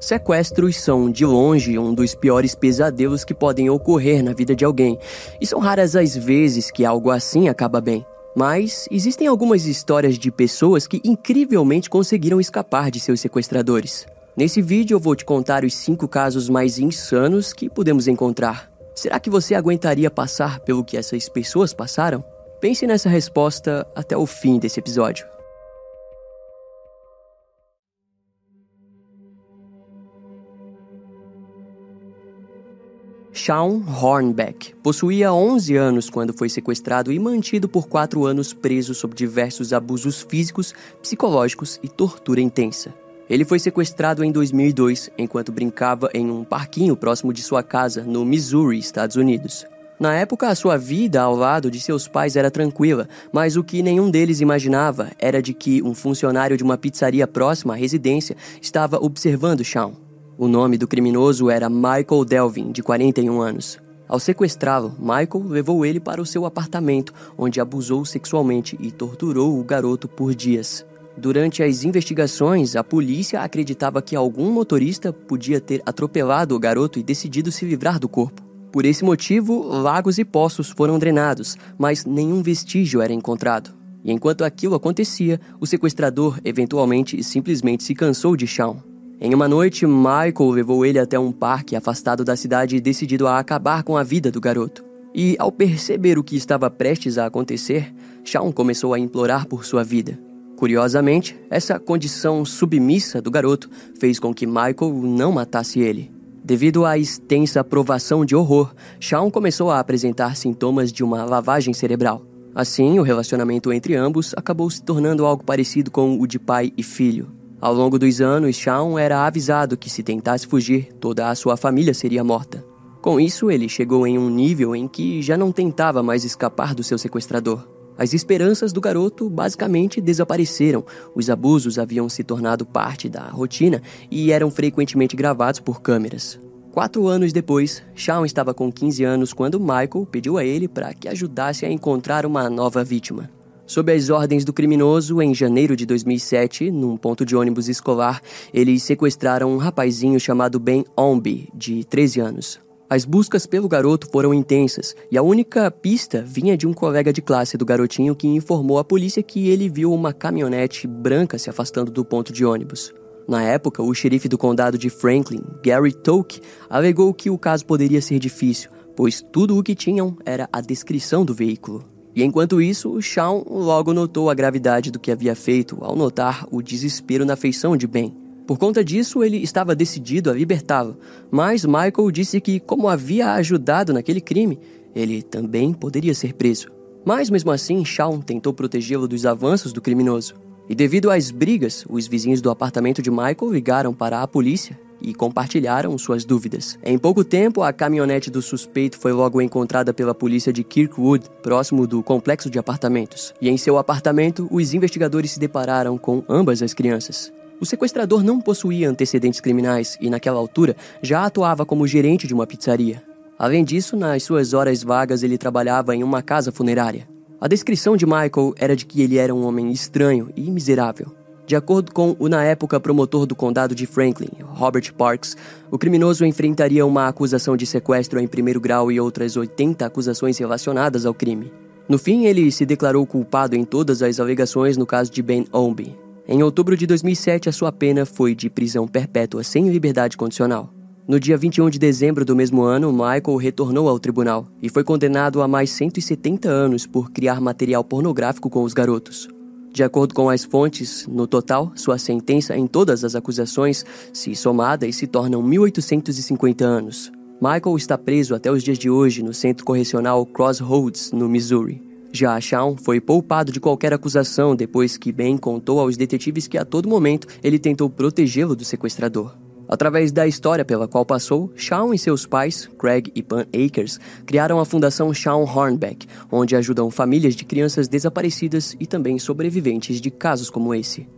Sequestros são, de longe, um dos piores pesadelos que podem ocorrer na vida de alguém, e são raras as vezes que algo assim acaba bem. Mas existem algumas histórias de pessoas que incrivelmente conseguiram escapar de seus sequestradores. Nesse vídeo eu vou te contar os 5 casos mais insanos que podemos encontrar. Será que você aguentaria passar pelo que essas pessoas passaram? Pense nessa resposta até o fim desse episódio. Shawn Hornbeck possuía 11 anos quando foi sequestrado e mantido por quatro anos preso sob diversos abusos físicos, psicológicos e tortura intensa. Ele foi sequestrado em 2002 enquanto brincava em um parquinho próximo de sua casa, no Missouri, Estados Unidos. Na época, a sua vida ao lado de seus pais era tranquila, mas o que nenhum deles imaginava era de que um funcionário de uma pizzaria próxima à residência estava observando Shawn. O nome do criminoso era Michael Delvin, de 41 anos. Ao sequestrá-lo, Michael levou ele para o seu apartamento, onde abusou sexualmente e torturou o garoto por dias. Durante as investigações, a polícia acreditava que algum motorista podia ter atropelado o garoto e decidido se livrar do corpo. Por esse motivo, lagos e poços foram drenados, mas nenhum vestígio era encontrado. E enquanto aquilo acontecia, o sequestrador eventualmente simplesmente se cansou de Shawn. Em uma noite, Michael levou ele até um parque afastado da cidade decidido a acabar com a vida do garoto. E ao perceber o que estava prestes a acontecer, Shawn começou a implorar por sua vida. Curiosamente, essa condição submissa do garoto fez com que Michael não matasse ele. Devido à extensa provação de horror, Shawn começou a apresentar sintomas de uma lavagem cerebral. Assim, o relacionamento entre ambos acabou se tornando algo parecido com o de pai e filho. Ao longo dos anos, Shawn era avisado que se tentasse fugir, toda a sua família seria morta. Com isso, ele chegou em um nível em que já não tentava mais escapar do seu sequestrador. As esperanças do garoto basicamente desapareceram. Os abusos haviam se tornado parte da rotina e eram frequentemente gravados por câmeras. Quatro anos depois, Shawn estava com 15 anos quando Michael pediu a ele para que ajudasse a encontrar uma nova vítima. Sob as ordens do criminoso, em janeiro de 2007, num ponto de ônibus escolar, eles sequestraram um rapazinho chamado Ben Ombi, de 13 anos. As buscas pelo garoto foram intensas e a única pista vinha de um colega de classe do garotinho que informou à polícia que ele viu uma caminhonete branca se afastando do ponto de ônibus. Na época, o xerife do condado de Franklin, Gary Toke, alegou que o caso poderia ser difícil, pois tudo o que tinham era a descrição do veículo. E enquanto isso, Shawn logo notou a gravidade do que havia feito ao notar o desespero na feição de Ben. Por conta disso, ele estava decidido a libertá-lo, mas Michael disse que, como havia ajudado naquele crime, ele também poderia ser preso. Mas mesmo assim, Shawn tentou protegê-lo dos avanços do criminoso. E devido às brigas, os vizinhos do apartamento de Michael ligaram para a polícia e compartilharam suas dúvidas. Em pouco tempo, a caminhonete do suspeito foi logo encontrada pela polícia de Kirkwood, próximo do complexo de apartamentos. E em seu apartamento, os investigadores se depararam com ambas as crianças. O sequestrador não possuía antecedentes criminais e, naquela altura, já atuava como gerente de uma pizzaria. Além disso, nas suas horas vagas, ele trabalhava em uma casa funerária. A descrição de Michael era de que ele era um homem estranho e miserável. De acordo com o na época promotor do condado de Franklin, Robert Parks, o criminoso enfrentaria uma acusação de sequestro em primeiro grau e outras 80 acusações relacionadas ao crime. No fim, ele se declarou culpado em todas as alegações no caso de Ben Omby. Em outubro de 2007, a sua pena foi de prisão perpétua sem liberdade condicional. No dia 21 de dezembro do mesmo ano, Michael retornou ao tribunal e foi condenado a mais 170 anos por criar material pornográfico com os garotos. De acordo com as fontes, no total, sua sentença em todas as acusações se somadas se tornam 1.850 anos. Michael está preso até os dias de hoje no centro correcional Crossroads, no Missouri. Já Shawn foi poupado de qualquer acusação depois que Ben contou aos detetives que a todo momento ele tentou protegê-lo do sequestrador. Através da história pela qual passou, Shawn e seus pais, Craig e Pan Akers, criaram a Fundação Shawn Hornbeck, onde ajudam famílias de crianças desaparecidas e também sobreviventes de casos como esse.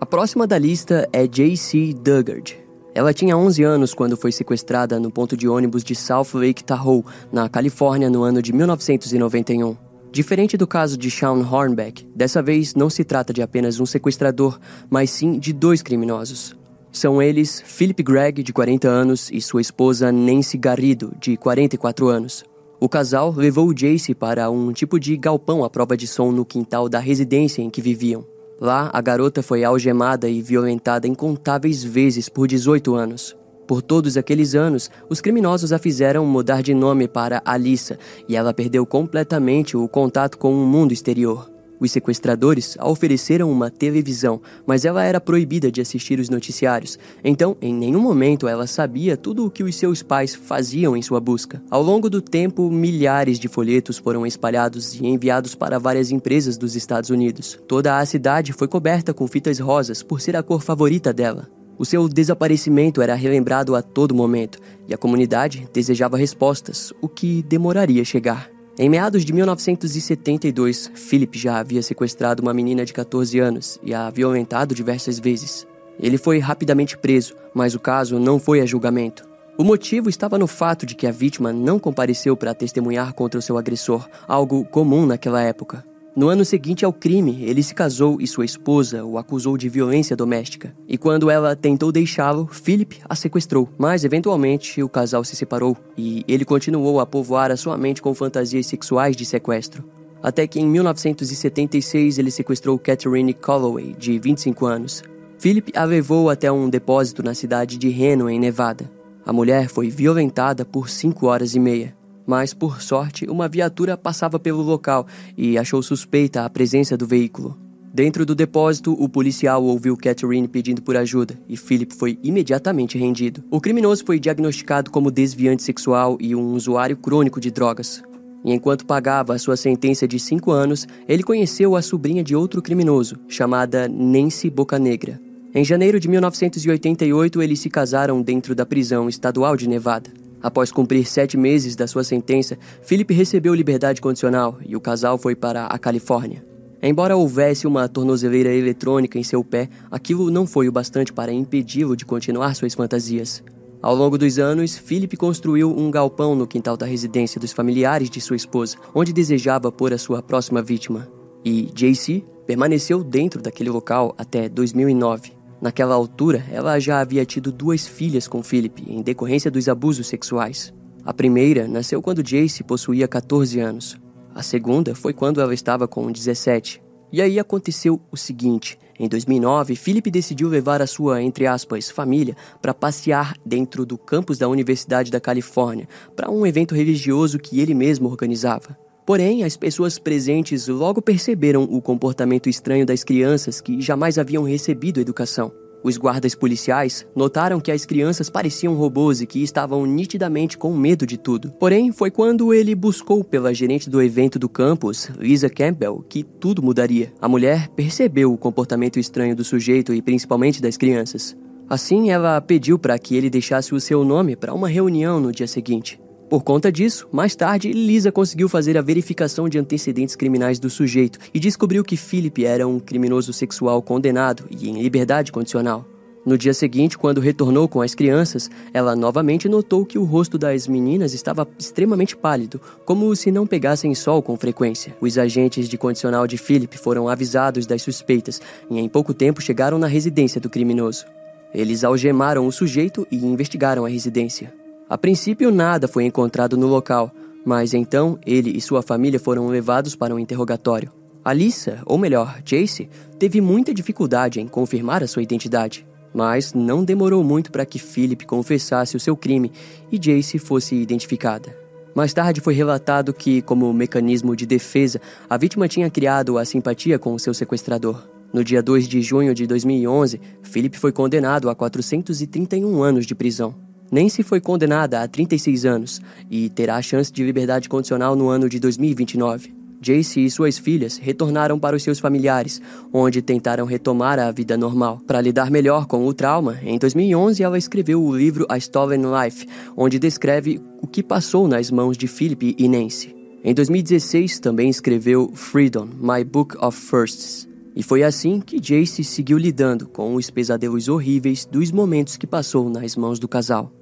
A próxima da lista é J.C. Duggard. Ela tinha 11 anos quando foi sequestrada no ponto de ônibus de South Lake Tahoe, na Califórnia, no ano de 1991. Diferente do caso de Sean Hornbeck, dessa vez não se trata de apenas um sequestrador, mas sim de dois criminosos. São eles Philip Gregg, de 40 anos, e sua esposa Nancy Garrido, de 44 anos. O casal levou Jace para um tipo de galpão à prova de som no quintal da residência em que viviam. Lá, a garota foi algemada e violentada incontáveis vezes por 18 anos. Por todos aqueles anos, os criminosos a fizeram mudar de nome para Alissa e ela perdeu completamente o contato com o mundo exterior. Os sequestradores a ofereceram uma televisão, mas ela era proibida de assistir os noticiários, então em nenhum momento ela sabia tudo o que os seus pais faziam em sua busca. Ao longo do tempo, milhares de folhetos foram espalhados e enviados para várias empresas dos Estados Unidos. Toda a cidade foi coberta com fitas rosas por ser a cor favorita dela. O seu desaparecimento era relembrado a todo momento e a comunidade desejava respostas, o que demoraria a chegar. Em meados de 1972, Philip já havia sequestrado uma menina de 14 anos e a violentado diversas vezes. Ele foi rapidamente preso, mas o caso não foi a julgamento. O motivo estava no fato de que a vítima não compareceu para testemunhar contra o seu agressor, algo comum naquela época. No ano seguinte ao crime, ele se casou e sua esposa o acusou de violência doméstica. E quando ela tentou deixá-lo, Philip a sequestrou. Mas eventualmente o casal se separou e ele continuou a povoar a sua mente com fantasias sexuais de sequestro. Até que em 1976 ele sequestrou Catherine Calloway, de 25 anos. Philip a levou até um depósito na cidade de Reno, em Nevada. A mulher foi violentada por cinco horas e meia mas por sorte, uma viatura passava pelo local e achou suspeita a presença do veículo. Dentro do depósito, o policial ouviu Catherine pedindo por ajuda e Philip foi imediatamente rendido. O criminoso foi diagnosticado como desviante sexual e um usuário crônico de drogas. E enquanto pagava a sua sentença de cinco anos, ele conheceu a sobrinha de outro criminoso, chamada Nancy Bocanegra. Em janeiro de 1988, eles se casaram dentro da prisão estadual de Nevada. Após cumprir sete meses da sua sentença, Philip recebeu liberdade condicional e o casal foi para a Califórnia. Embora houvesse uma tornozeleira eletrônica em seu pé, aquilo não foi o bastante para impedi-lo de continuar suas fantasias. Ao longo dos anos, Philip construiu um galpão no quintal da residência dos familiares de sua esposa, onde desejava pôr a sua próxima vítima. E JC permaneceu dentro daquele local até 2009. Naquela altura, ela já havia tido duas filhas com Philip em decorrência dos abusos sexuais. A primeira nasceu quando Jace possuía 14 anos. A segunda foi quando ela estava com 17. E aí aconteceu o seguinte: em 2009, Philip decidiu levar a sua, entre aspas, família para passear dentro do campus da Universidade da Califórnia para um evento religioso que ele mesmo organizava. Porém, as pessoas presentes logo perceberam o comportamento estranho das crianças que jamais haviam recebido educação. Os guardas policiais notaram que as crianças pareciam robôs e que estavam nitidamente com medo de tudo. Porém, foi quando ele buscou pela gerente do evento do campus, Lisa Campbell, que tudo mudaria. A mulher percebeu o comportamento estranho do sujeito e principalmente das crianças. Assim, ela pediu para que ele deixasse o seu nome para uma reunião no dia seguinte. Por conta disso, mais tarde, Lisa conseguiu fazer a verificação de antecedentes criminais do sujeito e descobriu que Philip era um criminoso sexual condenado e em liberdade condicional. No dia seguinte, quando retornou com as crianças, ela novamente notou que o rosto das meninas estava extremamente pálido, como se não pegassem sol com frequência. Os agentes de condicional de Philip foram avisados das suspeitas e em pouco tempo chegaram na residência do criminoso. Eles algemaram o sujeito e investigaram a residência. A princípio, nada foi encontrado no local, mas então ele e sua família foram levados para um interrogatório. Alissa, ou melhor, Jace, teve muita dificuldade em confirmar a sua identidade, mas não demorou muito para que Philip confessasse o seu crime e Jace fosse identificada. Mais tarde foi relatado que, como mecanismo de defesa, a vítima tinha criado a simpatia com o seu sequestrador. No dia 2 de junho de 2011, Philip foi condenado a 431 anos de prisão. Nancy foi condenada a 36 anos e terá a chance de liberdade condicional no ano de 2029. Jace e suas filhas retornaram para os seus familiares, onde tentaram retomar a vida normal. Para lidar melhor com o trauma, em 2011 ela escreveu o livro A Stolen Life, onde descreve o que passou nas mãos de Philip e Nancy. Em 2016 também escreveu Freedom, My Book of Firsts. E foi assim que Jace seguiu lidando com os pesadelos horríveis dos momentos que passou nas mãos do casal.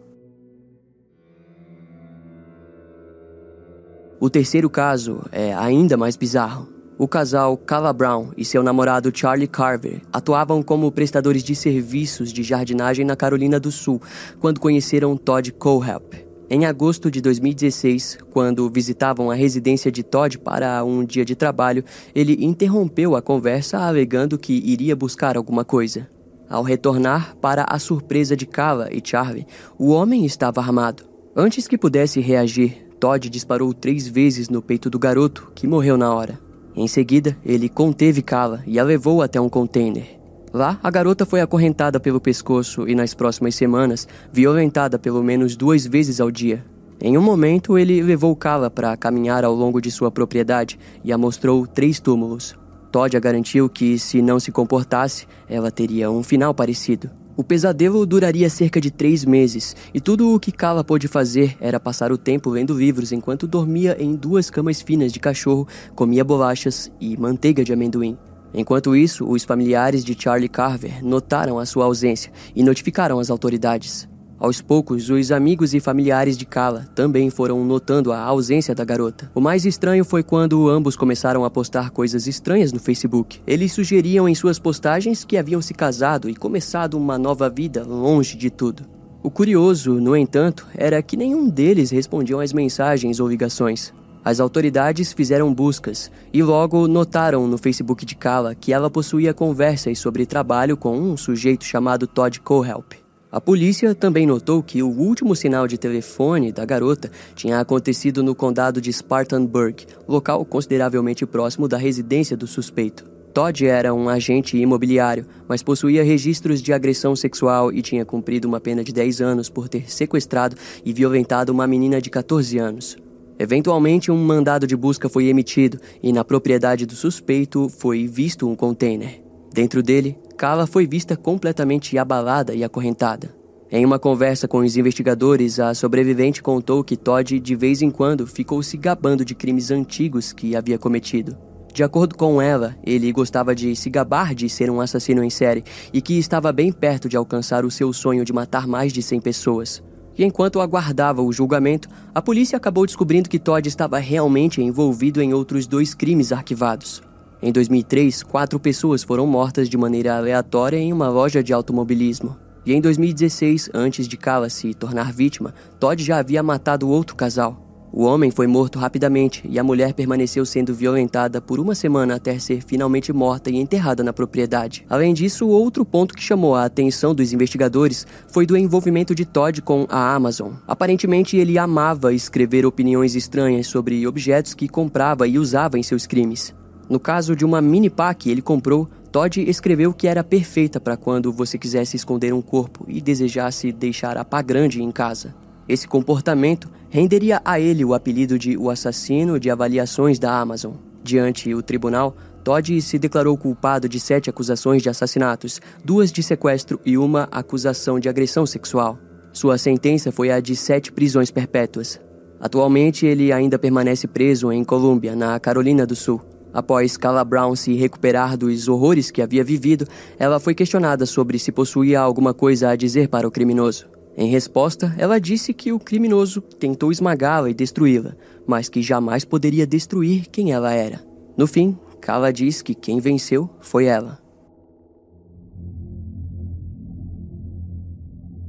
O terceiro caso é ainda mais bizarro. O casal Cala Brown e seu namorado Charlie Carver atuavam como prestadores de serviços de jardinagem na Carolina do Sul quando conheceram Todd Cohelp. Em agosto de 2016, quando visitavam a residência de Todd para um dia de trabalho, ele interrompeu a conversa alegando que iria buscar alguma coisa. Ao retornar, para a surpresa de Kala e Charlie, o homem estava armado. Antes que pudesse reagir, Todd disparou três vezes no peito do garoto, que morreu na hora. Em seguida, ele conteve Kala e a levou até um container. Lá, a garota foi acorrentada pelo pescoço e, nas próximas semanas, violentada pelo menos duas vezes ao dia. Em um momento, ele levou Kala para caminhar ao longo de sua propriedade e a mostrou três túmulos. Todd a garantiu que, se não se comportasse, ela teria um final parecido. O pesadelo duraria cerca de três meses, e tudo o que Kala pôde fazer era passar o tempo lendo livros enquanto dormia em duas camas finas de cachorro, comia bolachas e manteiga de amendoim. Enquanto isso, os familiares de Charlie Carver notaram a sua ausência e notificaram as autoridades. Aos poucos, os amigos e familiares de Kala também foram notando a ausência da garota. O mais estranho foi quando ambos começaram a postar coisas estranhas no Facebook. Eles sugeriam em suas postagens que haviam se casado e começado uma nova vida longe de tudo. O curioso, no entanto, era que nenhum deles respondiam às mensagens ou ligações. As autoridades fizeram buscas e logo notaram no Facebook de Kala que ela possuía conversas sobre trabalho com um sujeito chamado Todd Cohelp. A polícia também notou que o último sinal de telefone da garota tinha acontecido no condado de Spartanburg, local consideravelmente próximo da residência do suspeito. Todd era um agente imobiliário, mas possuía registros de agressão sexual e tinha cumprido uma pena de 10 anos por ter sequestrado e violentado uma menina de 14 anos. Eventualmente, um mandado de busca foi emitido e na propriedade do suspeito foi visto um container. Dentro dele, Kala foi vista completamente abalada e acorrentada. Em uma conversa com os investigadores, a sobrevivente contou que Todd de vez em quando ficou se gabando de crimes antigos que havia cometido. De acordo com ela, ele gostava de se gabar de ser um assassino em série e que estava bem perto de alcançar o seu sonho de matar mais de 100 pessoas. E enquanto aguardava o julgamento, a polícia acabou descobrindo que Todd estava realmente envolvido em outros dois crimes arquivados. Em 2003, quatro pessoas foram mortas de maneira aleatória em uma loja de automobilismo. E em 2016, antes de Kala se tornar vítima, Todd já havia matado outro casal. O homem foi morto rapidamente e a mulher permaneceu sendo violentada por uma semana até ser finalmente morta e enterrada na propriedade. Além disso, outro ponto que chamou a atenção dos investigadores foi do envolvimento de Todd com a Amazon. Aparentemente, ele amava escrever opiniões estranhas sobre objetos que comprava e usava em seus crimes. No caso de uma mini pá que ele comprou, Todd escreveu que era perfeita para quando você quisesse esconder um corpo e desejasse deixar a pá grande em casa. Esse comportamento renderia a ele o apelido de o assassino de avaliações da Amazon. Diante o tribunal, Todd se declarou culpado de sete acusações de assassinatos, duas de sequestro e uma acusação de agressão sexual. Sua sentença foi a de sete prisões perpétuas. Atualmente, ele ainda permanece preso em Colômbia, na Carolina do Sul. Após Carla Brown se recuperar dos horrores que havia vivido, ela foi questionada sobre se possuía alguma coisa a dizer para o criminoso. Em resposta, ela disse que o criminoso tentou esmagá-la e destruí-la, mas que jamais poderia destruir quem ela era. No fim, Carla diz que quem venceu foi ela.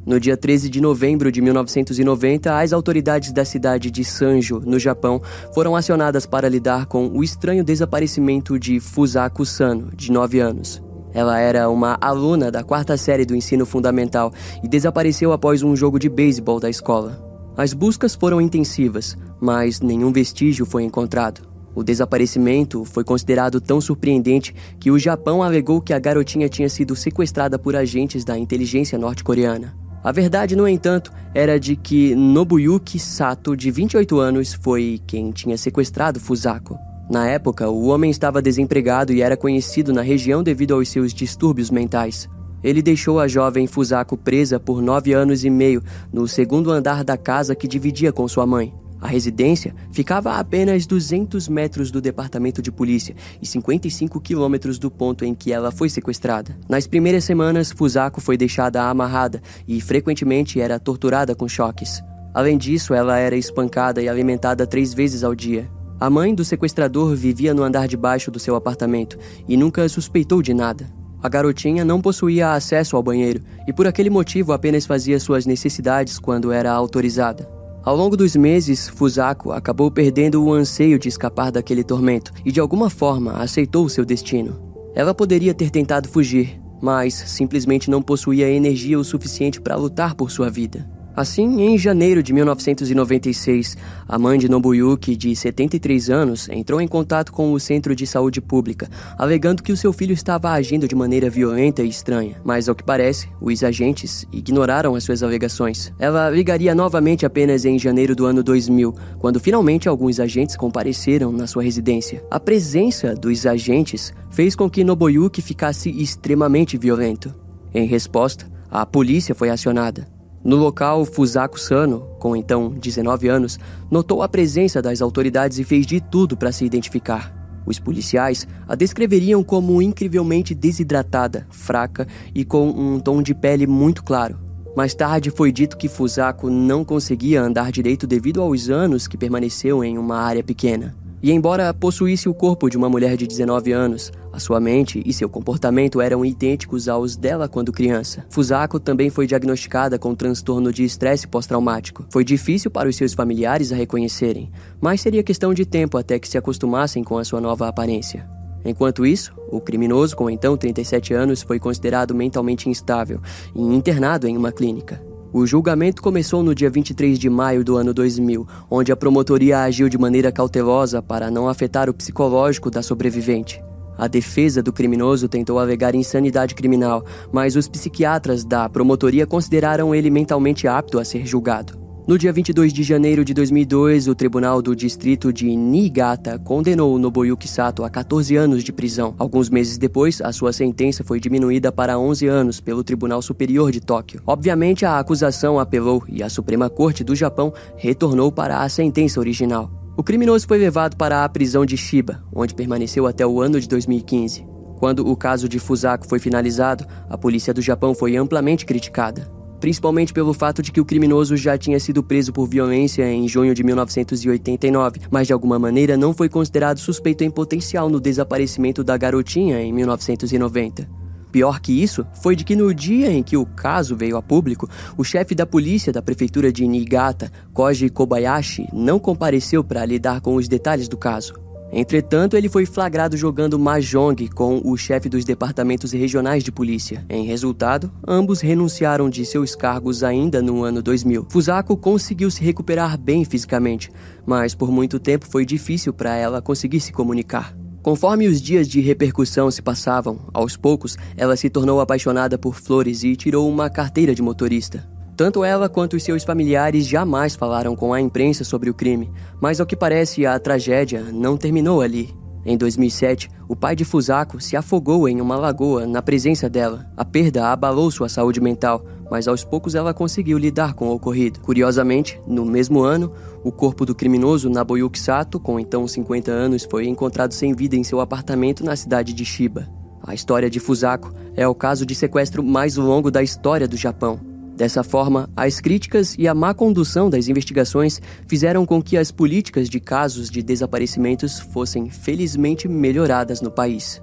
No dia 13 de novembro de 1990, as autoridades da cidade de Sanjo, no Japão, foram acionadas para lidar com o estranho desaparecimento de Fusako Sano, de 9 anos. Ela era uma aluna da quarta série do ensino fundamental e desapareceu após um jogo de beisebol da escola. As buscas foram intensivas, mas nenhum vestígio foi encontrado. O desaparecimento foi considerado tão surpreendente que o Japão alegou que a garotinha tinha sido sequestrada por agentes da inteligência norte-coreana. A verdade, no entanto, era de que Nobuyuki Sato, de 28 anos, foi quem tinha sequestrado Fusako. Na época, o homem estava desempregado e era conhecido na região devido aos seus distúrbios mentais. Ele deixou a jovem Fusako presa por nove anos e meio no segundo andar da casa que dividia com sua mãe. A residência ficava a apenas 200 metros do departamento de polícia e 55 quilômetros do ponto em que ela foi sequestrada. Nas primeiras semanas, Fusako foi deixada amarrada e frequentemente era torturada com choques. Além disso, ela era espancada e alimentada três vezes ao dia. A mãe do sequestrador vivia no andar de baixo do seu apartamento e nunca suspeitou de nada. A garotinha não possuía acesso ao banheiro e, por aquele motivo, apenas fazia suas necessidades quando era autorizada. Ao longo dos meses, Fusako acabou perdendo o anseio de escapar daquele tormento e, de alguma forma, aceitou seu destino. Ela poderia ter tentado fugir, mas simplesmente não possuía energia o suficiente para lutar por sua vida. Assim, em janeiro de 1996, a mãe de Nobuyuki, de 73 anos, entrou em contato com o Centro de Saúde Pública, alegando que o seu filho estava agindo de maneira violenta e estranha. Mas, ao que parece, os agentes ignoraram as suas alegações. Ela ligaria novamente apenas em janeiro do ano 2000, quando finalmente alguns agentes compareceram na sua residência. A presença dos agentes fez com que Nobuyuki ficasse extremamente violento. Em resposta, a polícia foi acionada. No local, Fusako Sano, com então 19 anos, notou a presença das autoridades e fez de tudo para se identificar. Os policiais a descreveriam como incrivelmente desidratada, fraca e com um tom de pele muito claro. Mais tarde foi dito que Fusako não conseguia andar direito devido aos anos que permaneceu em uma área pequena. E embora possuísse o corpo de uma mulher de 19 anos, a sua mente e seu comportamento eram idênticos aos dela quando criança. Fusako também foi diagnosticada com transtorno de estresse pós-traumático. Foi difícil para os seus familiares a reconhecerem, mas seria questão de tempo até que se acostumassem com a sua nova aparência. Enquanto isso, o criminoso, com então 37 anos, foi considerado mentalmente instável e internado em uma clínica. O julgamento começou no dia 23 de maio do ano 2000, onde a promotoria agiu de maneira cautelosa para não afetar o psicológico da sobrevivente. A defesa do criminoso tentou alegar insanidade criminal, mas os psiquiatras da promotoria consideraram ele mentalmente apto a ser julgado. No dia 22 de janeiro de 2002, o Tribunal do Distrito de Niigata condenou Nobuyuki Sato a 14 anos de prisão. Alguns meses depois, a sua sentença foi diminuída para 11 anos pelo Tribunal Superior de Tóquio. Obviamente, a acusação apelou e a Suprema Corte do Japão retornou para a sentença original. O criminoso foi levado para a prisão de Shiba, onde permaneceu até o ano de 2015. Quando o caso de Fusako foi finalizado, a polícia do Japão foi amplamente criticada principalmente pelo fato de que o criminoso já tinha sido preso por violência em junho de 1989, mas de alguma maneira não foi considerado suspeito em potencial no desaparecimento da garotinha em 1990. Pior que isso foi de que no dia em que o caso veio a público, o chefe da polícia da prefeitura de Niigata, Koji Kobayashi, não compareceu para lidar com os detalhes do caso. Entretanto, ele foi flagrado jogando mahjong com o chefe dos departamentos regionais de polícia. Em resultado, ambos renunciaram de seus cargos ainda no ano 2000. Fusako conseguiu se recuperar bem fisicamente, mas por muito tempo foi difícil para ela conseguir se comunicar. Conforme os dias de repercussão se passavam, aos poucos ela se tornou apaixonada por flores e tirou uma carteira de motorista. Tanto ela quanto os seus familiares jamais falaram com a imprensa sobre o crime, mas ao que parece a tragédia não terminou ali. Em 2007, o pai de Fusako se afogou em uma lagoa na presença dela. A perda abalou sua saúde mental, mas aos poucos ela conseguiu lidar com o ocorrido. Curiosamente, no mesmo ano, o corpo do criminoso Nabuyuki Sato, com então 50 anos, foi encontrado sem vida em seu apartamento na cidade de Shiba. A história de Fusako é o caso de sequestro mais longo da história do Japão. Dessa forma, as críticas e a má condução das investigações fizeram com que as políticas de casos de desaparecimentos fossem felizmente melhoradas no país.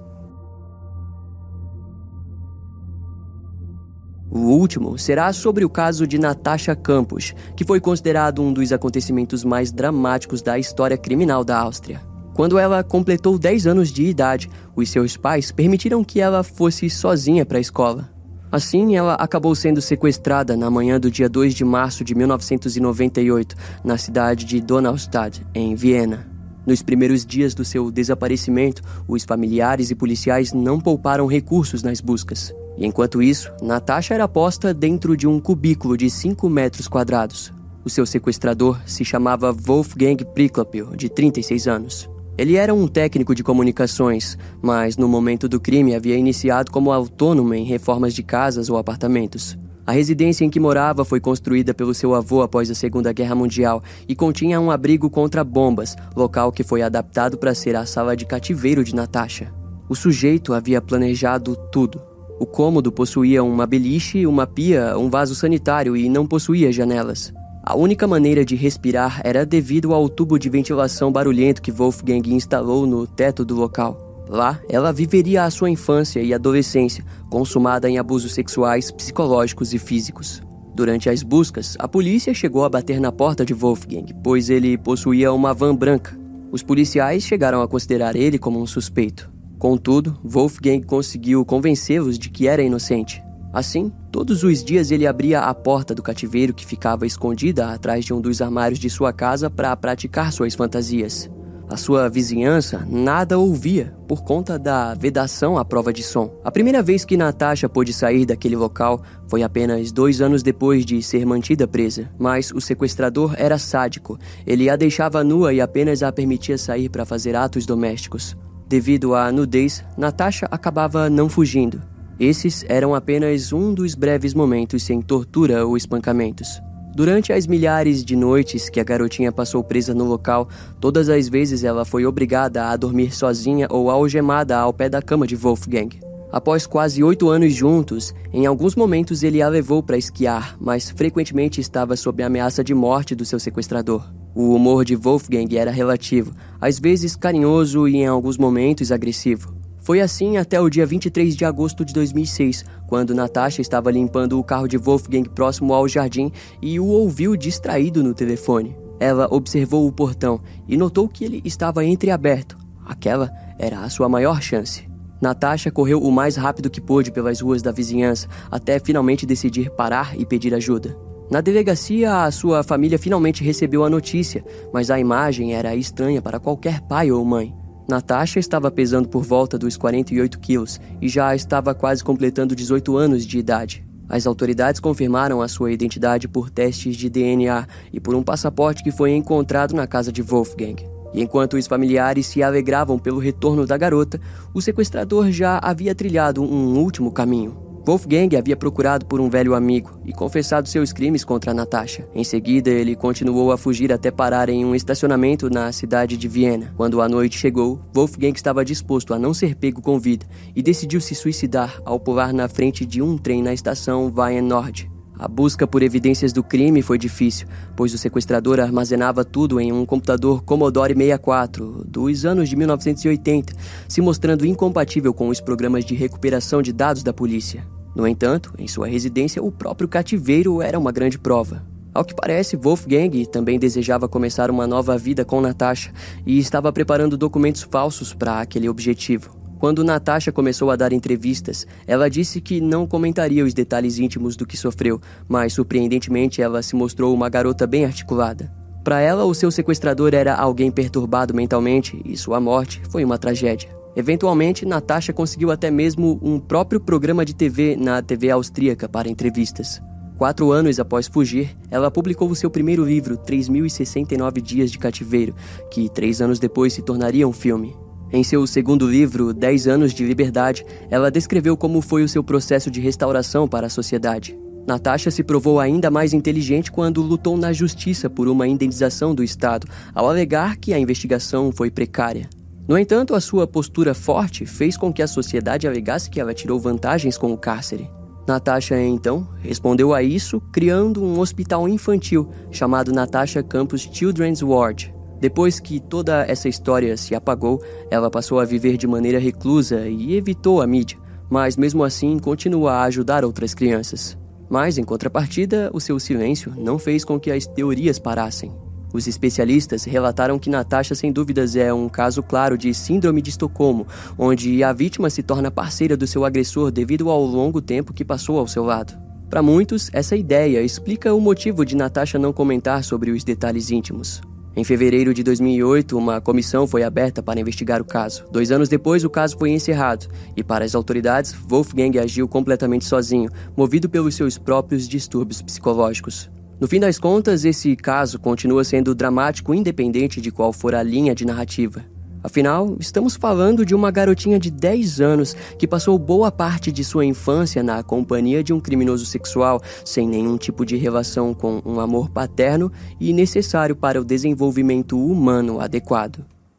O último será sobre o caso de Natasha Campos, que foi considerado um dos acontecimentos mais dramáticos da história criminal da Áustria. Quando ela completou 10 anos de idade, os seus pais permitiram que ela fosse sozinha para a escola. Assim, ela acabou sendo sequestrada na manhã do dia 2 de março de 1998, na cidade de Donaustadt, em Viena. Nos primeiros dias do seu desaparecimento, os familiares e policiais não pouparam recursos nas buscas. E enquanto isso, Natasha era posta dentro de um cubículo de 5 metros quadrados. O seu sequestrador se chamava Wolfgang Priklopil, de 36 anos. Ele era um técnico de comunicações, mas no momento do crime havia iniciado como autônomo em reformas de casas ou apartamentos. A residência em que morava foi construída pelo seu avô após a Segunda Guerra Mundial e continha um abrigo contra bombas, local que foi adaptado para ser a sala de cativeiro de Natasha. O sujeito havia planejado tudo. O cômodo possuía uma beliche, uma pia, um vaso sanitário e não possuía janelas. A única maneira de respirar era devido ao tubo de ventilação barulhento que Wolfgang instalou no teto do local. Lá, ela viveria a sua infância e adolescência, consumada em abusos sexuais, psicológicos e físicos. Durante as buscas, a polícia chegou a bater na porta de Wolfgang, pois ele possuía uma van branca. Os policiais chegaram a considerar ele como um suspeito. Contudo, Wolfgang conseguiu convencê-los de que era inocente. Assim, todos os dias ele abria a porta do cativeiro que ficava escondida atrás de um dos armários de sua casa para praticar suas fantasias. A sua vizinhança nada ouvia por conta da vedação à prova de som. A primeira vez que Natasha pôde sair daquele local foi apenas dois anos depois de ser mantida presa. Mas o sequestrador era sádico. Ele a deixava nua e apenas a permitia sair para fazer atos domésticos. Devido à nudez, Natasha acabava não fugindo. Esses eram apenas um dos breves momentos sem tortura ou espancamentos. Durante as milhares de noites que a garotinha passou presa no local, todas as vezes ela foi obrigada a dormir sozinha ou algemada ao pé da cama de Wolfgang. Após quase oito anos juntos, em alguns momentos ele a levou para esquiar, mas frequentemente estava sob a ameaça de morte do seu sequestrador. O humor de Wolfgang era relativo, às vezes carinhoso e em alguns momentos agressivo. Foi assim até o dia 23 de agosto de 2006, quando Natasha estava limpando o carro de Wolfgang próximo ao jardim e o ouviu distraído no telefone. Ela observou o portão e notou que ele estava entreaberto. Aquela era a sua maior chance. Natasha correu o mais rápido que pôde pelas ruas da vizinhança, até finalmente decidir parar e pedir ajuda. Na delegacia, a sua família finalmente recebeu a notícia, mas a imagem era estranha para qualquer pai ou mãe. Natasha estava pesando por volta dos 48 quilos e já estava quase completando 18 anos de idade. As autoridades confirmaram a sua identidade por testes de DNA e por um passaporte que foi encontrado na casa de Wolfgang. E enquanto os familiares se alegravam pelo retorno da garota, o sequestrador já havia trilhado um último caminho. Wolfgang havia procurado por um velho amigo e confessado seus crimes contra Natasha. Em seguida, ele continuou a fugir até parar em um estacionamento na cidade de Viena. Quando a noite chegou, Wolfgang estava disposto a não ser pego com vida e decidiu se suicidar ao pular na frente de um trem na estação Wien Nord. A busca por evidências do crime foi difícil, pois o sequestrador armazenava tudo em um computador Commodore 64 dos anos de 1980, se mostrando incompatível com os programas de recuperação de dados da polícia. No entanto, em sua residência, o próprio cativeiro era uma grande prova. Ao que parece, Wolfgang também desejava começar uma nova vida com Natasha e estava preparando documentos falsos para aquele objetivo. Quando Natasha começou a dar entrevistas, ela disse que não comentaria os detalhes íntimos do que sofreu, mas surpreendentemente ela se mostrou uma garota bem articulada. Para ela, o seu sequestrador era alguém perturbado mentalmente e sua morte foi uma tragédia. Eventualmente, Natasha conseguiu até mesmo um próprio programa de TV na TV austríaca para entrevistas. Quatro anos após fugir, ela publicou o seu primeiro livro, 3.069 Dias de Cativeiro, que três anos depois se tornaria um filme. Em seu segundo livro, Dez Anos de Liberdade, ela descreveu como foi o seu processo de restauração para a sociedade. Natasha se provou ainda mais inteligente quando lutou na justiça por uma indenização do Estado, ao alegar que a investigação foi precária. No entanto, a sua postura forte fez com que a sociedade alegasse que ela tirou vantagens com o cárcere. Natasha, então, respondeu a isso criando um hospital infantil chamado Natasha Campus Children's Ward. Depois que toda essa história se apagou, ela passou a viver de maneira reclusa e evitou a mídia, mas mesmo assim continua a ajudar outras crianças. Mas, em contrapartida, o seu silêncio não fez com que as teorias parassem. Os especialistas relataram que Natasha, sem dúvidas, é um caso claro de Síndrome de Estocolmo, onde a vítima se torna parceira do seu agressor devido ao longo tempo que passou ao seu lado. Para muitos, essa ideia explica o motivo de Natasha não comentar sobre os detalhes íntimos. Em fevereiro de 2008, uma comissão foi aberta para investigar o caso. Dois anos depois, o caso foi encerrado, e para as autoridades, Wolfgang agiu completamente sozinho, movido pelos seus próprios distúrbios psicológicos. No fim das contas, esse caso continua sendo dramático independente de qual for a linha de narrativa. Afinal, estamos falando de uma garotinha de 10 anos que passou boa parte de sua infância na companhia de um criminoso sexual, sem nenhum tipo de relação com um amor paterno e necessário para o desenvolvimento humano adequado.